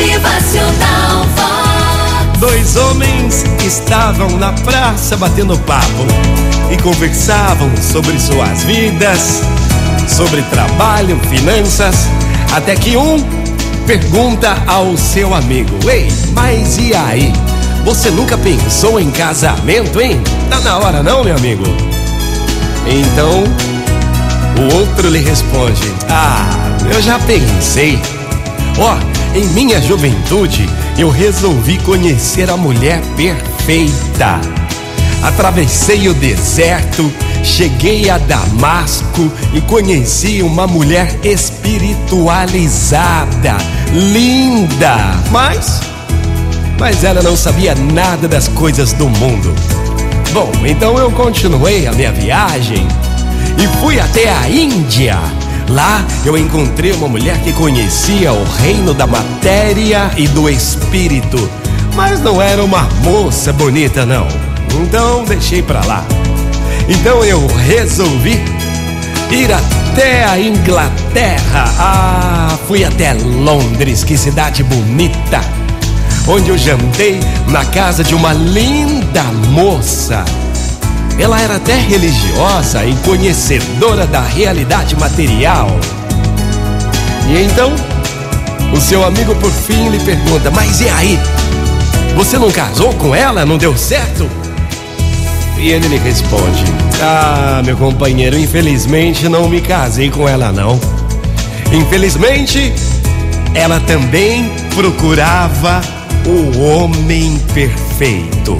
Motivacional. Dois homens estavam na praça batendo papo e conversavam sobre suas vidas, sobre trabalho, finanças, até que um pergunta ao seu amigo: Ei, mas e aí? Você nunca pensou em casamento, hein? Tá na hora não, meu amigo? Então, o outro lhe responde: Ah, eu já pensei. Ó, oh, em minha juventude, eu resolvi conhecer a mulher perfeita. Atravessei o deserto, cheguei a Damasco e conheci uma mulher espiritualizada, linda, mas mas ela não sabia nada das coisas do mundo. Bom, então eu continuei a minha viagem e fui até a Índia. Lá eu encontrei uma mulher que conhecia o reino da matéria e do espírito, mas não era uma moça bonita, não. Então deixei pra lá. Então eu resolvi ir até a Inglaterra. Ah, fui até Londres, que cidade bonita onde eu jantei na casa de uma linda moça. Ela era até religiosa e conhecedora da realidade material. E então, o seu amigo por fim lhe pergunta: Mas e aí? Você não casou com ela? Não deu certo? E ele lhe responde: Ah, meu companheiro, infelizmente não me casei com ela, não. Infelizmente, ela também procurava o homem perfeito.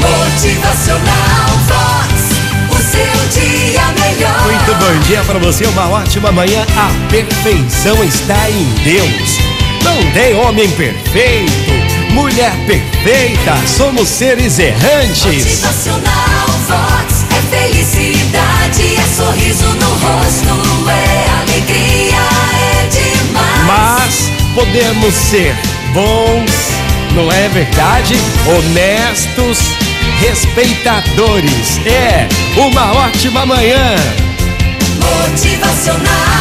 Motivacional Vox, o seu dia melhor. Muito bom dia para você, uma ótima manhã. A perfeição está em Deus. Não tem homem perfeito, mulher perfeita, somos seres errantes. Motivacional Vox é felicidade, é sorriso no rosto, é alegria, é demais. Mas podemos ser bons, não é verdade? Honestos, respeitadores. É uma ótima manhã. Motivacional